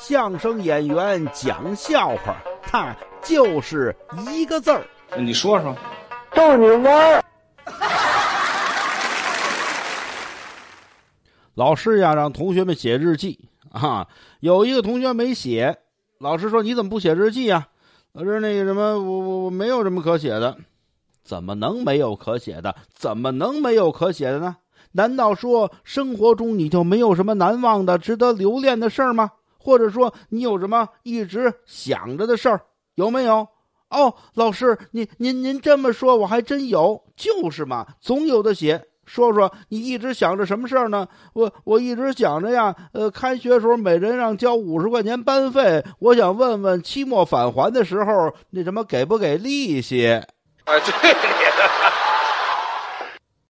相声演员讲笑话，他就是一个字儿。你说说，逗你玩儿。老师呀，让同学们写日记啊。有一个同学没写，老师说：“你怎么不写日记呀？”老师那个什么，我我我没有什么可写的。怎么能没有可写的？怎么能没有可写的呢？难道说生活中你就没有什么难忘的、值得留恋的事儿吗？或者说你有什么一直想着的事儿？有没有？哦，老师，您您您这么说，我还真有。就是嘛，总有的写。说说你一直想着什么事儿呢？我我一直想着呀，呃，开学时候每人让交五十块钱班费，我想问问期末返还的时候那什么给不给利息？哎，对。